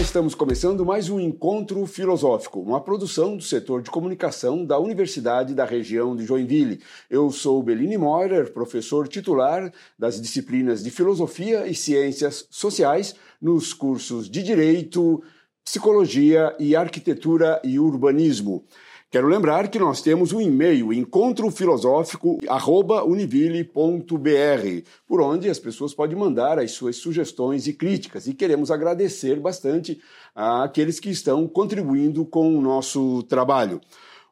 estamos começando mais um encontro filosófico, uma produção do setor de comunicação da Universidade da região de Joinville. Eu sou Beline Moirer, professor titular das disciplinas de Filosofia e Ciências Sociais nos cursos de Direito, Psicologia e Arquitetura e Urbanismo. Quero lembrar que nós temos um e-mail, encontrofilosófico.univille.br, por onde as pessoas podem mandar as suas sugestões e críticas. E queremos agradecer bastante àqueles que estão contribuindo com o nosso trabalho.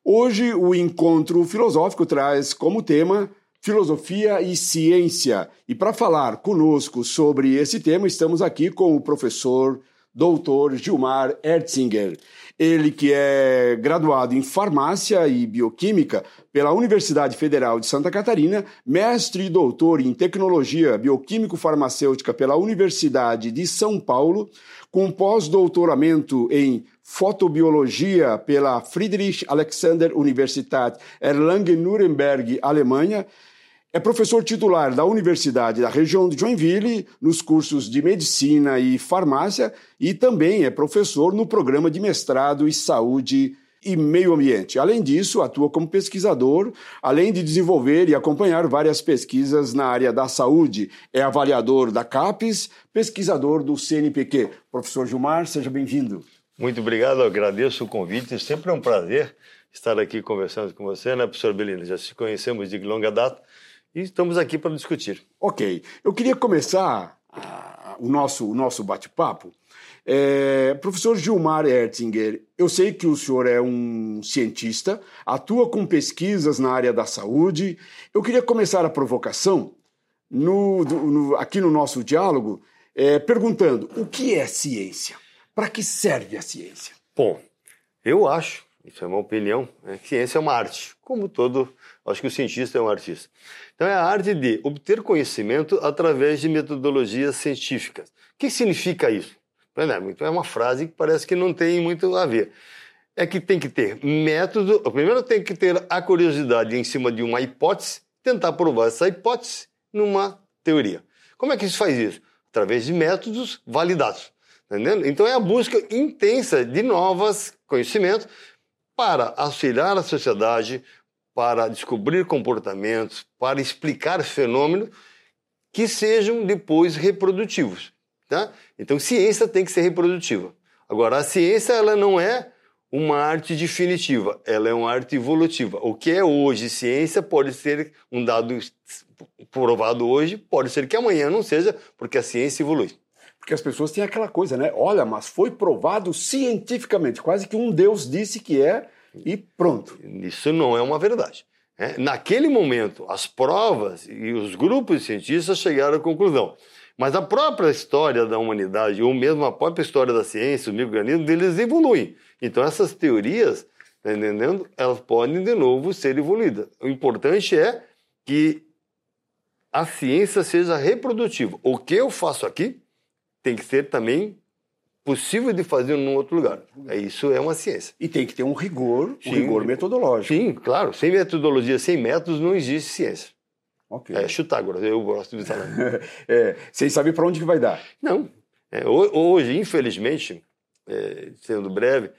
Hoje, o encontro filosófico traz como tema filosofia e ciência. E para falar conosco sobre esse tema, estamos aqui com o professor doutor Gilmar Ertzinger. Ele que é graduado em farmácia e bioquímica pela Universidade Federal de Santa Catarina, mestre e doutor em tecnologia bioquímico-farmacêutica pela Universidade de São Paulo, com pós-doutoramento em fotobiologia pela Friedrich Alexander Universität Erlangen-Nuremberg, Alemanha, é professor titular da Universidade da região de Joinville, nos cursos de Medicina e Farmácia, e também é professor no programa de mestrado em Saúde e Meio Ambiente. Além disso, atua como pesquisador, além de desenvolver e acompanhar várias pesquisas na área da saúde. É avaliador da CAPES, pesquisador do CNPq. Professor Gilmar, seja bem-vindo. Muito obrigado, agradeço o convite. Sempre é um prazer estar aqui conversando com você, né, professor Belino? Já se conhecemos de longa data e estamos aqui para discutir. Ok. Eu queria começar a, o nosso, o nosso bate-papo. É, professor Gilmar Ertinger, eu sei que o senhor é um cientista, atua com pesquisas na área da saúde. Eu queria começar a provocação no, no, aqui no nosso diálogo é, perguntando o que é ciência? Para que serve a ciência? Bom, eu acho, isso é uma opinião, né, ciência é uma arte, como todo, acho que o cientista é um artista. Então, é a arte de obter conhecimento através de metodologias científicas. O que significa isso? É uma frase que parece que não tem muito a ver. É que tem que ter método. Primeiro, tem que ter a curiosidade em cima de uma hipótese, tentar provar essa hipótese numa teoria. Como é que se faz isso? Através de métodos validados. Entendendo? Então, é a busca intensa de novos conhecimentos para auxiliar a sociedade, para descobrir comportamentos, para explicar fenômenos que sejam depois reprodutivos. Tá? Então, ciência tem que ser reprodutiva. Agora, a ciência ela não é uma arte definitiva, ela é uma arte evolutiva. O que é hoje ciência pode ser um dado provado hoje, pode ser que amanhã não seja, porque a ciência evolui. Porque as pessoas têm aquela coisa, né? Olha, mas foi provado cientificamente, quase que um Deus disse que é, e pronto. Isso não é uma verdade. É, naquele momento, as provas e os grupos de cientistas chegaram à conclusão. Mas a própria história da humanidade, ou mesmo a própria história da ciência, os microorganismos, eles evoluem. Então, essas teorias, tá entendendo? Elas podem, de novo, ser evoluídas. O importante é que a ciência seja reprodutiva. O que eu faço aqui tem que ser também possível de fazer num outro lugar. É, isso é uma ciência. E tem que ter um rigor, um rigor metodológico. Sim, claro. Sem metodologia, sem métodos, não existe ciência. Okay. É chutágoras, eu gosto de falar. é, sem saber para onde que vai dar. Não. É, hoje, infelizmente, é, sendo breve,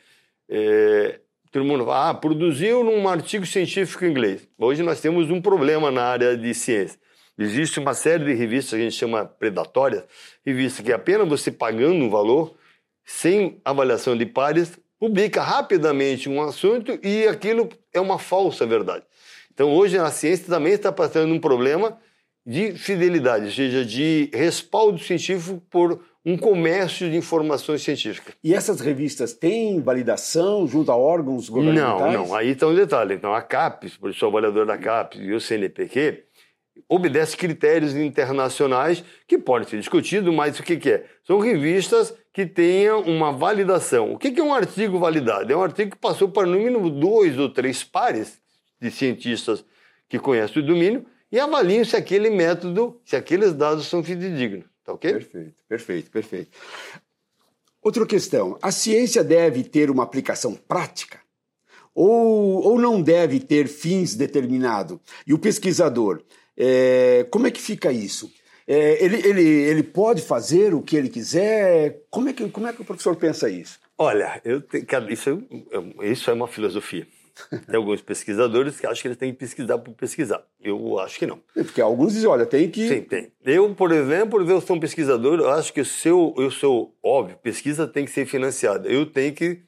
é, todo mundo fala, ah, produziu num artigo científico em inglês. Hoje nós temos um problema na área de ciência. Existe uma série de revistas que a gente chama predatórias, revistas que apenas você pagando um valor, sem avaliação de pares, publica rapidamente um assunto e aquilo é uma falsa verdade. Então, hoje a ciência também está passando um problema de fidelidade, ou seja, de respaldo científico por um comércio de informações científicas. E essas revistas têm validação junto a órgãos governamentais? Não, não. Aí está um detalhe. Então, a CAPES, por isso o avaliador da CAPES e o CNPq, obedece critérios internacionais que podem ser discutidos, mas o que, que, é? São revistas que tenham uma validação. O que, que é um artigo validado? É um artigo que passou para no mínimo dois ou três pares de cientistas que conhecem o domínio e avaliam se aquele método, se aqueles dados são fidedignos. Tá ok? Perfeito, perfeito, perfeito. Outra questão: a ciência deve ter uma aplicação prática? Ou, ou não deve ter fins determinados? E o pesquisador é, como é que fica isso? É, ele, ele, ele pode fazer o que ele quiser? Como é que, como é que o professor pensa isso? Olha, eu te, isso, isso é uma filosofia. Tem alguns pesquisadores que acham que eles têm que pesquisar por pesquisar. Eu acho que não. É porque alguns dizem, olha, tem que. Sim, tem. Eu, por exemplo, eu sou um pesquisador, eu acho que se eu, eu sou óbvio, pesquisa tem que ser financiada. Eu tenho que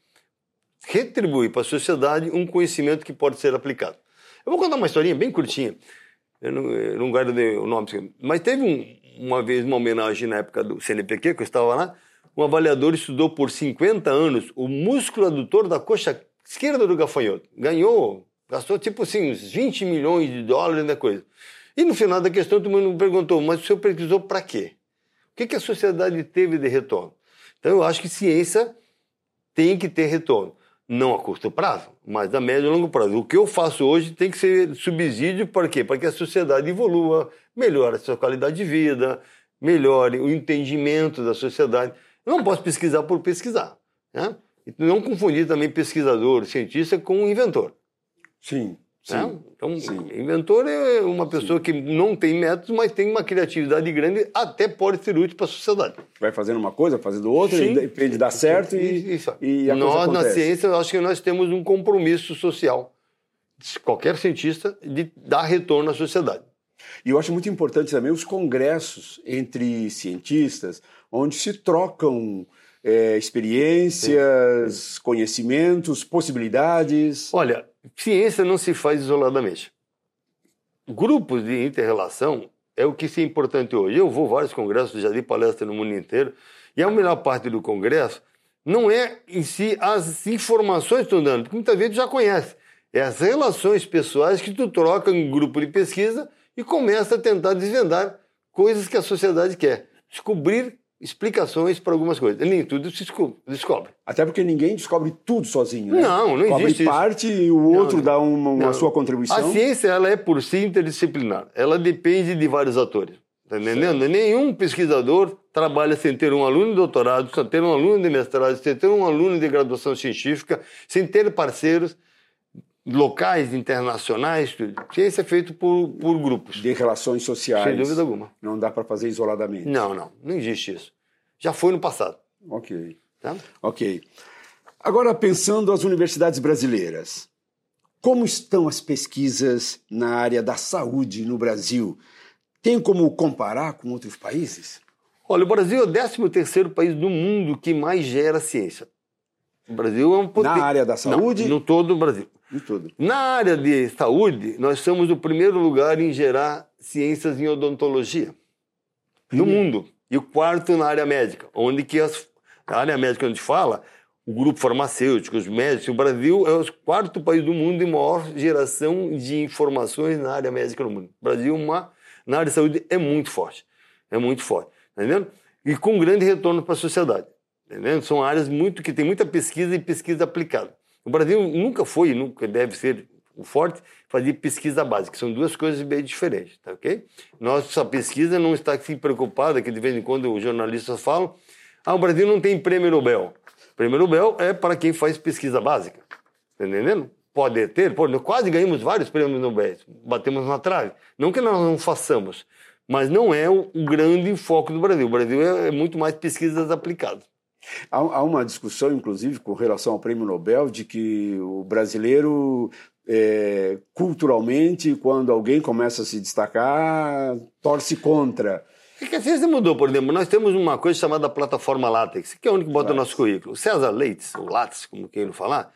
retribuir para a sociedade um conhecimento que pode ser aplicado. Eu vou contar uma historinha bem curtinha. Eu não, eu não guardo o nome, mas teve um, uma vez uma homenagem na época do CNPq, que eu estava lá. Um avaliador estudou por 50 anos o músculo adutor da coxa esquerda do gafanhoto. Ganhou, gastou tipo assim, uns 20 milhões de dólares na coisa. E no final da questão, todo mundo perguntou, mas o senhor pesquisou para quê? O que, que a sociedade teve de retorno? Então eu acho que ciência tem que ter retorno. Não a curto prazo, mas a médio e longo prazo. O que eu faço hoje tem que ser subsídio para quê? Para que a sociedade evolua, melhore a sua qualidade de vida, melhore o entendimento da sociedade. Eu não posso pesquisar por pesquisar. Né? não confundir também pesquisador, cientista com inventor. Sim. Sim, então, sim. inventor é uma pessoa sim. que não tem métodos, mas tem uma criatividade grande, até pode ser útil para a sociedade. Vai fazendo uma coisa, fazendo outra, sim. depende dar certo e, Isso. e a Nós, na ciência, eu acho que nós temos um compromisso social, qualquer cientista, de dar retorno à sociedade. E eu acho muito importante também os congressos entre cientistas, onde se trocam é, experiências, conhecimentos, possibilidades? Olha, ciência não se faz isoladamente. Grupos de interrelação é o que é importante hoje. Eu vou a vários congressos, já dei palestra no mundo inteiro, e a melhor parte do congresso não é em si as informações que estão dando, porque muitas vezes já conhece. É as relações pessoais que tu troca em grupo de pesquisa e começa a tentar desvendar coisas que a sociedade quer. Descobrir explicações para algumas coisas. Nem tudo se descobre. Até porque ninguém descobre tudo sozinho, né? Não, não Cobre existe parte e o outro não, dá uma, uma sua contribuição. A ciência, ela é por si interdisciplinar. Ela depende de vários atores. Tá entendendo? Certo. Nenhum pesquisador trabalha sem ter um aluno de doutorado, sem ter um aluno de mestrado, sem ter um aluno de graduação científica, sem ter parceiros locais, internacionais, tudo. Ciência é feito por, por grupos. De relações sociais. Sem dúvida alguma. Não dá para fazer isoladamente. Não, não. Não existe isso. Já foi no passado. Ok. Tá? Ok. Agora, pensando as universidades brasileiras, como estão as pesquisas na área da saúde no Brasil? Tem como comparar com outros países? Olha, o Brasil é o 13 terceiro país do mundo que mais gera ciência. O Brasil é um poten... Na área da saúde? Não, no todo o Brasil. Em tudo. Na área de saúde, nós somos o primeiro lugar em gerar ciências em odontologia no mundo. E o quarto na área médica, onde que as, a área médica onde fala, o grupo farmacêutico, os médicos, o Brasil é o quarto país do mundo em maior geração de informações na área médica no mundo. O Brasil, uma, na área de saúde, é muito forte. É muito forte. Tá entendendo? E com grande retorno para a sociedade. Entendendo? São áreas muito que tem muita pesquisa e pesquisa aplicada. O Brasil nunca foi, nunca deve ser o forte, fazer pesquisa básica. São duas coisas bem diferentes, tá ok? Nossa pesquisa não está aqui preocupada, que de vez em quando os jornalistas falam, ah, o Brasil não tem prêmio Nobel. Prêmio Nobel é para quem faz pesquisa básica, tá entendendo? Pode ter, pô, quase ganhamos vários prêmios Nobel, batemos na trave. Não que nós não façamos, mas não é o, o grande foco do Brasil. O Brasil é, é muito mais pesquisas aplicadas. Há, há, uma discussão, inclusive, com relação ao prêmio Nobel, de que o brasileiro, é, culturalmente, quando alguém começa a se destacar, torce contra. É que a ciência mudou, por exemplo. Nós temos uma coisa chamada plataforma LaTeX, que é onde que bota o nosso currículo. César Leite, ou Lattes, como queiram falar,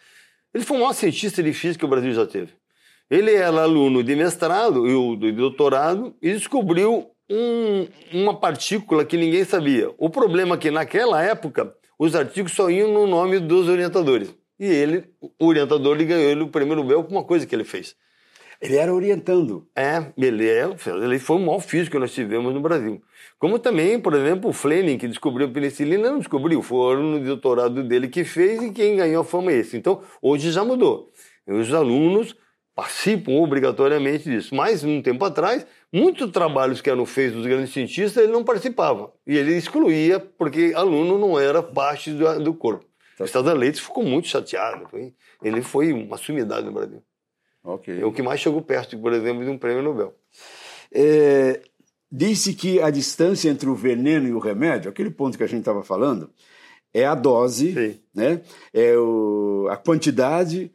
ele foi o maior cientista de física que o Brasil já teve. Ele era aluno de mestrado e de doutorado e descobriu um, uma partícula que ninguém sabia. O problema é que naquela época os artigos só iam no nome dos orientadores. E ele, o orientador, ele ganhou ele o prêmio Nobel com uma coisa que ele fez. Ele era orientando. É, ele, é, ele foi o maior físico que nós tivemos no Brasil. Como também, por exemplo, o Fleming, que descobriu a penicilina, não descobriu, foi o aluno de doutorado dele que fez e quem ganhou a fama é esse. Então, hoje já mudou. Os alunos participam obrigatoriamente disso. Mas, um tempo atrás, muitos trabalhos que eram feitos dos grandes cientistas, ele não participava. E ele excluía, porque aluno não era parte do, do corpo. Tá. O Estado Leite ficou muito chateado. Ele foi uma sumidade no Brasil. Okay. É o que mais chegou perto, por exemplo, de um prêmio Nobel. É, disse que a distância entre o veneno e o remédio, aquele ponto que a gente estava falando, é a dose, Sim. né? é o, a quantidade.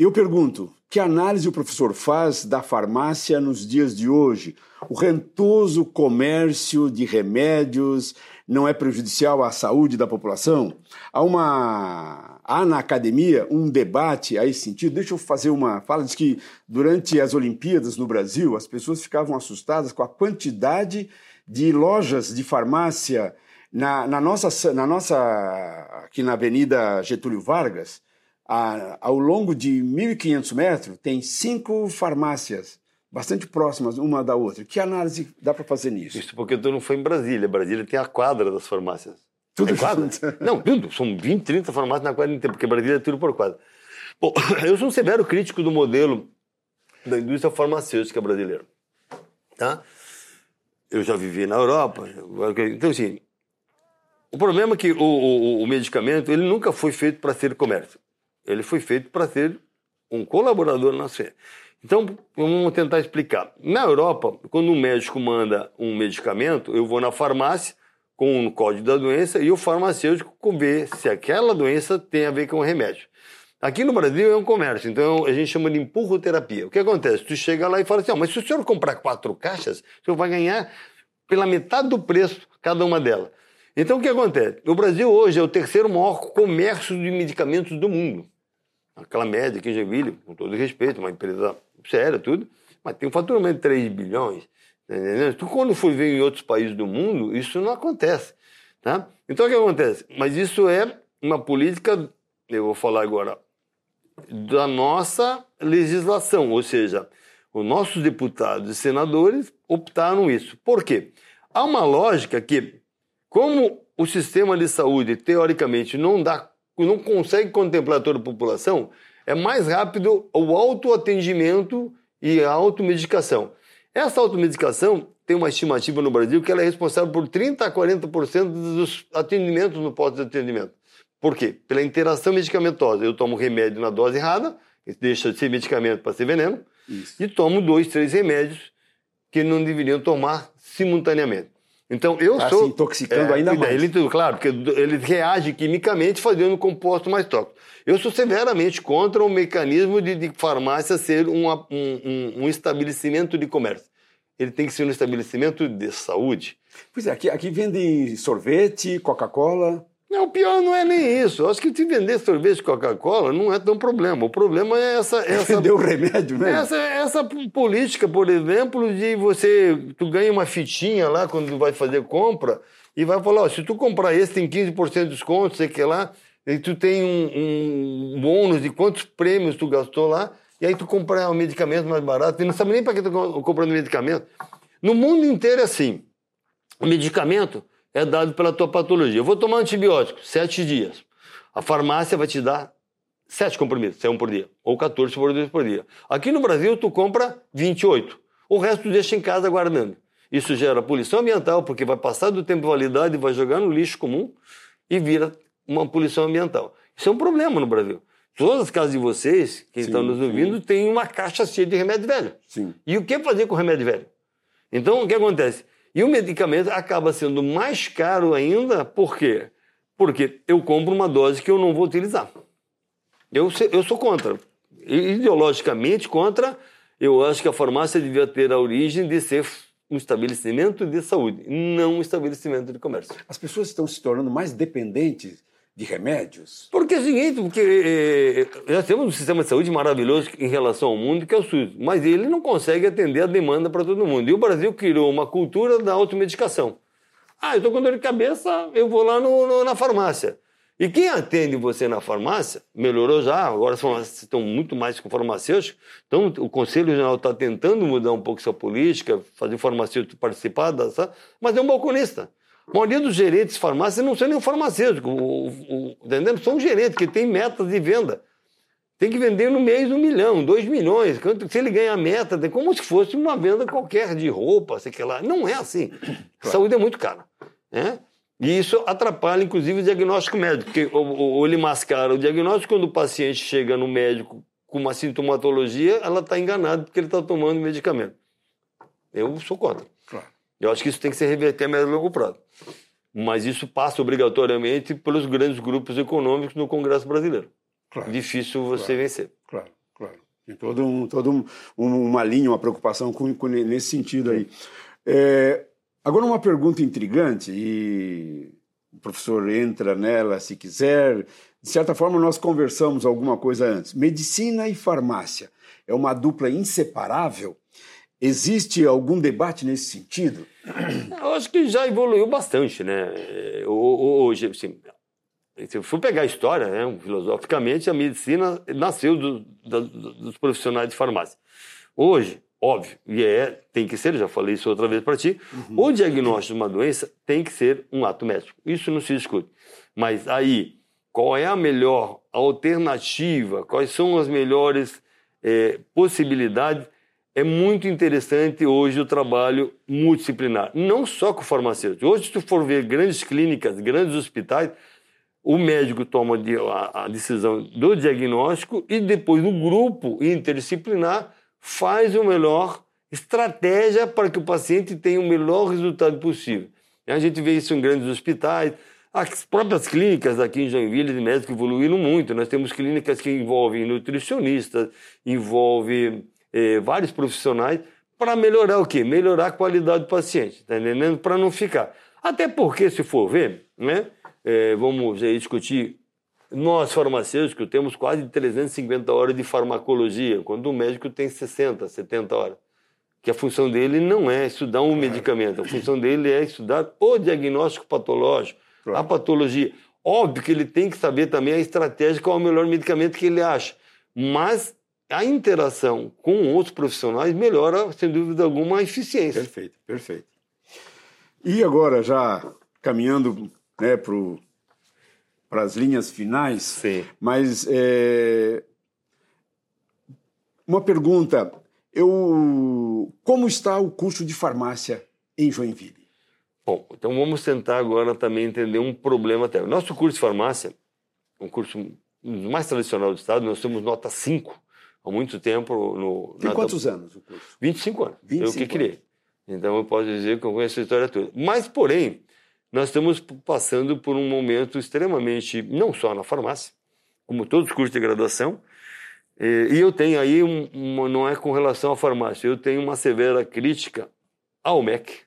Eu pergunto, que análise o professor faz da farmácia nos dias de hoje? O rentoso comércio de remédios não é prejudicial à saúde da população? Há uma há na academia um debate a esse sentido. Deixa eu fazer uma fala diz que durante as Olimpíadas no Brasil as pessoas ficavam assustadas com a quantidade de lojas de farmácia na, na nossa na nossa aqui na Avenida Getúlio Vargas a, ao longo de 1.500 metros, tem cinco farmácias bastante próximas uma da outra. Que análise dá para fazer nisso? Isso porque tu não foi em Brasília. Brasília tem a quadra das farmácias. Tudo é quadra? não, tudo. São 20, 30 farmácias na quadra inteira, porque Brasília é tudo por quadra. Bom, eu sou um severo crítico do modelo da indústria farmacêutica brasileira. Tá? Eu já vivi na Europa. Então, assim, o problema é que o, o, o medicamento ele nunca foi feito para ser comércio. Ele foi feito para ser um colaborador na fé. Então, vamos tentar explicar. Na Europa, quando um médico manda um medicamento, eu vou na farmácia com o código da doença e o farmacêutico vê se aquela doença tem a ver com o remédio. Aqui no Brasil é um comércio, então a gente chama de empurroterapia. O que acontece? Tu chega lá e fala assim, oh, mas se o senhor comprar quatro caixas, o senhor vai ganhar pela metade do preço cada uma delas. Então o que acontece? O Brasil hoje é o terceiro maior comércio de medicamentos do mundo. Aquela média aqui em Joinville, com todo respeito, uma empresa séria, tudo, mas tem um faturamento de 3 bilhões. Tá entendeu? Tu, quando for ver em outros países do mundo, isso não acontece. Tá? Então o que acontece? Mas isso é uma política, eu vou falar agora, da nossa legislação, ou seja, os nossos deputados e senadores optaram isso. Por quê? Há uma lógica que, como o sistema de saúde, teoricamente, não dá, não consegue contemplar toda a população, é mais rápido o autoatendimento e a automedicação. Essa automedicação tem uma estimativa no Brasil que ela é responsável por 30 a 40% dos atendimentos no posto de atendimento. Por quê? Pela interação medicamentosa. Eu tomo remédio na dose errada, deixa de ser medicamento para ser veneno, Isso. e tomo dois, três remédios que não deveriam tomar simultaneamente. Então eu tá sou se intoxicando é, ainda mais. Ele, claro, porque ele reage quimicamente fazendo um composto mais tóxico. Eu sou severamente contra o mecanismo de, de farmácia ser um, um, um, estabelecimento de comércio. Ele tem que ser um estabelecimento de saúde. Pois é, aqui, aqui vendem sorvete, Coca-Cola. Não, o pior não é nem isso. Eu acho que se vender sorvete de Coca-Cola não é tão problema. O problema é essa. essa Vender o remédio, né? Essa, essa política, por exemplo, de você. Tu ganha uma fitinha lá quando vai fazer compra e vai falar: ó, se tu comprar esse, tem 15% de desconto, sei que lá. E tu tem um, um bônus de quantos prêmios tu gastou lá. E aí tu compra um medicamento mais barato. E não sabe nem para que tu comprando medicamento. No mundo inteiro é assim. O medicamento é dado pela tua patologia. Eu vou tomar antibiótico, sete dias. A farmácia vai te dar sete comprimidos, é um por dia, ou 14 comprimidos por dia. Aqui no Brasil, tu compra 28. O resto tu deixa em casa guardando. Isso gera poluição ambiental, porque vai passar do tempo de validade vai jogar no lixo comum e vira uma poluição ambiental. Isso é um problema no Brasil. Todas as casas de vocês, que sim, estão nos ouvindo, sim. têm uma caixa cheia de remédio velho. Sim. E o que fazer com o remédio velho? Então, o que acontece? E o medicamento acaba sendo mais caro ainda, por quê? Porque eu compro uma dose que eu não vou utilizar. Eu, eu sou contra. Ideologicamente contra, eu acho que a farmácia devia ter a origem de ser um estabelecimento de saúde, não um estabelecimento de comércio. As pessoas estão se tornando mais dependentes de remédios? Porque é o seguinte, porque eh, nós temos um sistema de saúde maravilhoso em relação ao mundo, que é o SUS, mas ele não consegue atender a demanda para todo mundo. E o Brasil criou uma cultura da automedicação. Ah, eu estou com dor de cabeça, eu vou lá no, no, na farmácia. E quem atende você na farmácia, melhorou já, agora farmácias estão muito mais com farmacêuticos, então o Conselho Geral está tentando mudar um pouco essa política, fazer o farmacêutico participar, dessa, mas é um balconista. A maioria dos gerentes de farmácia não são nem farmacêutico, o, o, entendendo? São gerentes que têm metas de venda. Tem que vender no mês um milhão, dois milhões. Se ele ganha a meta, é como se fosse uma venda qualquer de roupa, sei que lá. Não é assim. Claro. Saúde é muito cara. Né? E isso atrapalha, inclusive, o diagnóstico médico, porque ou, ele mascara o diagnóstico quando o paciente chega no médico com uma sintomatologia, ela está enganada porque ele está tomando medicamento. Eu sou contra. Eu acho que isso tem que se reverter a médio e longo prazo. Mas isso passa obrigatoriamente pelos grandes grupos econômicos no Congresso brasileiro. Claro, Difícil você claro, vencer. Claro, claro. Tem toda um, todo um, uma linha, uma preocupação com, com nesse sentido aí. É, agora, uma pergunta intrigante, e o professor entra nela se quiser. De certa forma, nós conversamos alguma coisa antes. Medicina e farmácia é uma dupla inseparável? Existe algum debate nesse sentido? Eu acho que já evoluiu bastante, né? Hoje, assim, se eu for pegar a história, né, filosoficamente, a medicina nasceu do, do, dos profissionais de farmácia. Hoje, óbvio, e é, tem que ser, já falei isso outra vez para ti, uhum. o diagnóstico de uma doença tem que ser um ato médico. Isso não se discute. Mas aí, qual é a melhor alternativa? Quais são as melhores é, possibilidades? É muito interessante hoje o trabalho multidisciplinar, não só com farmacêuticos. Hoje, se tu for ver grandes clínicas, grandes hospitais, o médico toma a decisão do diagnóstico e depois o grupo interdisciplinar faz o melhor estratégia para que o paciente tenha o melhor resultado possível. A gente vê isso em grandes hospitais, as próprias clínicas aqui em Joinville de médicos evoluíram muito. Nós temos clínicas que envolvem nutricionistas, envolvem eh, vários profissionais para melhorar o quê? Melhorar a qualidade do paciente, tá entendendo? Para não ficar. Até porque, se for ver, né, eh, vamos discutir, nós farmacêuticos temos quase 350 horas de farmacologia, quando o médico tem 60, 70 horas. Que a função dele não é estudar um medicamento, a função dele é estudar o diagnóstico patológico, a patologia. Óbvio que ele tem que saber também a estratégia, qual é o melhor medicamento que ele acha. Mas a interação com outros profissionais melhora, sem dúvida alguma, a eficiência. Perfeito, perfeito. E agora, já caminhando né, para as linhas finais, Sim. mas é, uma pergunta: eu, como está o curso de farmácia em Joinville? Bom, então vamos tentar agora também entender um problema até. O nosso curso de farmácia, um curso mais tradicional do Estado, nós temos nota 5 há muito tempo. No, Tem quantos anos o curso? 25 anos. 25 eu que criei. Então eu posso dizer que eu conheço a história toda. Mas, porém, nós estamos passando por um momento extremamente, não só na farmácia, como todos os cursos de graduação, e eu tenho aí, uma, não é com relação à farmácia, eu tenho uma severa crítica ao MEC,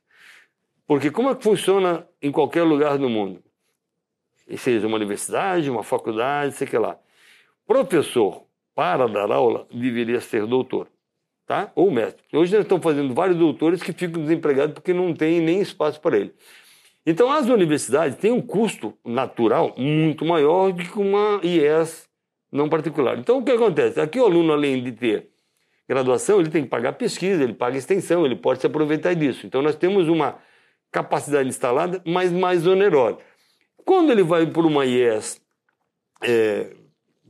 porque como é que funciona em qualquer lugar do mundo? Seja uma universidade, uma faculdade, sei que lá. Professor para dar aula, deveria ser doutor, tá? ou mestre. Hoje nós estamos fazendo vários doutores que ficam desempregados porque não tem nem espaço para ele. Então, as universidades têm um custo natural muito maior do que uma IES não particular. Então, o que acontece? Aqui o aluno, além de ter graduação, ele tem que pagar pesquisa, ele paga extensão, ele pode se aproveitar disso. Então, nós temos uma capacidade instalada, mas mais onerosa. Quando ele vai por uma IES é,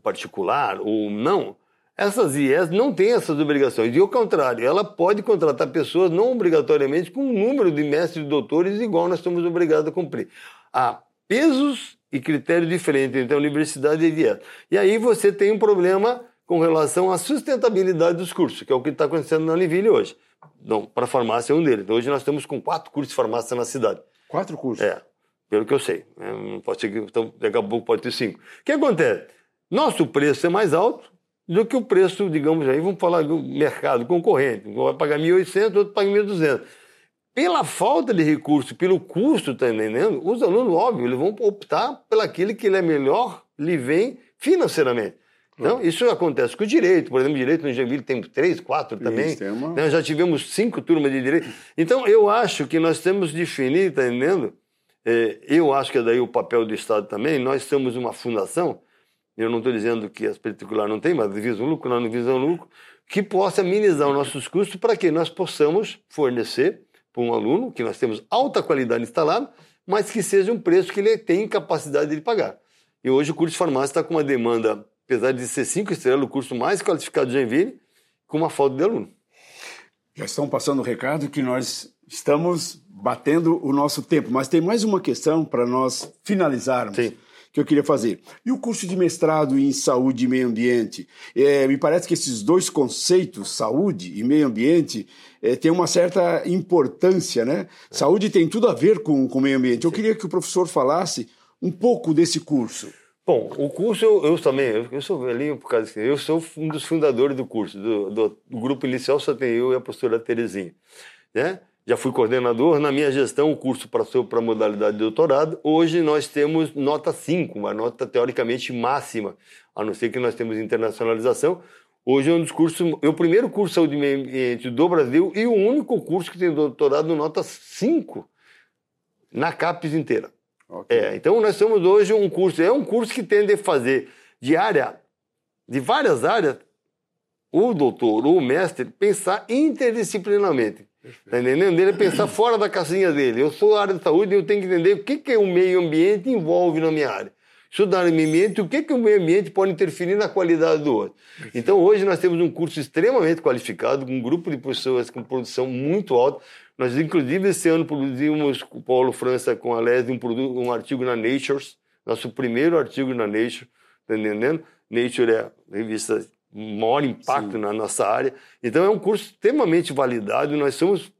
particular ou não, essas IES não têm essas obrigações. E ao contrário, ela pode contratar pessoas não obrigatoriamente com um número de mestres e doutores igual nós estamos obrigados a cumprir. Há pesos e critérios diferentes entre a universidade e a IES. E aí você tem um problema com relação à sustentabilidade dos cursos, que é o que está acontecendo na Univille hoje. Então, para farmácia é um deles. Então, hoje nós estamos com quatro cursos de farmácia na cidade. Quatro cursos? É, pelo que eu sei. Não pode ser que, então, daqui a pouco pode ter cinco. O que acontece? Nosso preço é mais alto do que o preço, digamos aí, vamos falar do mercado concorrente. Um vai pagar 1.800, outro paga 1.200. Pela falta de recurso, pelo custo, tá entendendo? Os alunos, óbvio, eles vão optar pelaquele que ele é melhor, lhe vem financeiramente. Então, isso acontece com o direito. Por exemplo, direito no Joinville tem três, quatro também. Isso, uma... Nós já tivemos cinco turmas de direito. Então, eu acho que nós temos de definir, tá entendendo? É, eu acho que é daí o papel do Estado também. Nós somos uma fundação eu não estou dizendo que as particulares não têm, mas visam lucro, não visam lucro, que possa minimizar os nossos custos para que nós possamos fornecer para um aluno que nós temos alta qualidade instalada, mas que seja um preço que ele tem capacidade de pagar. E hoje o curso de farmácia está com uma demanda, apesar de ser cinco estrelas, o curso mais qualificado de Joinville, com uma falta de aluno. Já estão passando o recado que nós estamos batendo o nosso tempo, mas tem mais uma questão para nós finalizarmos. Sim que eu queria fazer. E o curso de mestrado em saúde e meio ambiente? É, me parece que esses dois conceitos, saúde e meio ambiente, é, têm uma certa importância, né? Saúde tem tudo a ver com o meio ambiente. Eu queria que o professor falasse um pouco desse curso. Bom, o curso eu, eu também, eu, eu, sou velhinho por causa disso, eu sou um dos fundadores do curso, do, do, do grupo inicial só tem eu e a professora Terezinha, né? Já fui coordenador, na minha gestão o curso passou para a modalidade de doutorado, hoje nós temos nota 5, uma nota teoricamente máxima, a não ser que nós temos internacionalização, Hoje é um dos cursos, é o primeiro curso de saúde e meio ambiente do Brasil e o único curso que tem doutorado nota 5 na CAPES inteira. Okay. É, então nós temos hoje um curso, é um curso que tende a fazer de área, de várias áreas, o doutor ou o mestre pensar interdisciplinarmente. Está entendendo? Ele pensar fora da casinha dele. Eu sou área de saúde e eu tenho que entender o que, que o meio ambiente envolve na minha área. Estudar o meio ambiente, o que, que o meio ambiente pode interferir na qualidade do outro. Então hoje nós temos um curso extremamente qualificado, com um grupo de pessoas com produção muito alta. Nós, inclusive, esse ano produzimos com o Paulo França, com a Leslie, um, um artigo na Nature, nosso primeiro artigo na Nature, tá entendendo? Nature é a revista maior impacto Sim. na nossa área. Então é um curso extremamente validado, nós somos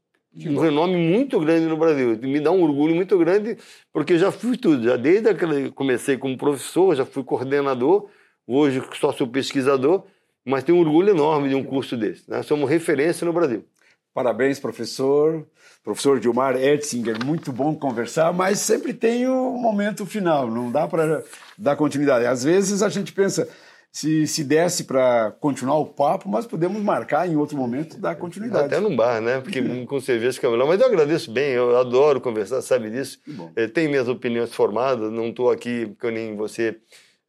um renome muito grande no Brasil. Me dá um orgulho muito grande, porque já fui tudo. Já desde que comecei como professor, já fui coordenador, hoje só sou pesquisador, mas tenho um orgulho enorme de um curso desse. Nós somos referência no Brasil. Parabéns, professor. Professor Gilmar Etzinger, muito bom conversar, mas sempre tem o um momento final, não dá para dar continuidade. Às vezes a gente pensa, se, se desse para continuar o papo, mas podemos marcar em outro momento dar continuidade. Até num bar, né? Porque com cerveja fica melhor. Mas eu agradeço bem, eu adoro conversar, sabe disso. É, tenho minhas opiniões formadas, não estou aqui, porque nem você.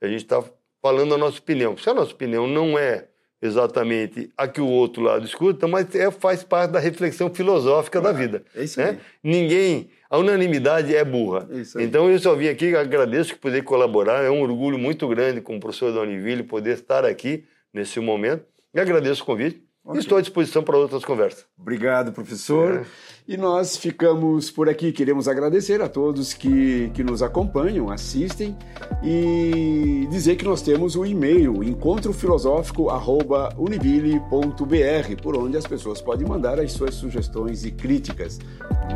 A gente está falando a nossa opinião. Se a nossa opinião não é exatamente a que o outro lado escuta, mas é, faz parte da reflexão filosófica da vida. É isso né? Ninguém, a unanimidade é burra. É então eu só vim aqui, agradeço que poder colaborar, é um orgulho muito grande como professor da Univille poder estar aqui nesse momento e agradeço o convite. Okay. Estou à disposição para outras conversas. Obrigado, professor. É. E nós ficamos por aqui. Queremos agradecer a todos que, que nos acompanham, assistem e dizer que nós temos o e-mail encontrofilosófico.univille.br, por onde as pessoas podem mandar as suas sugestões e críticas.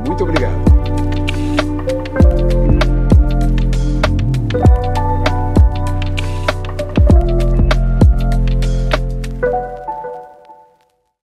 Muito obrigado.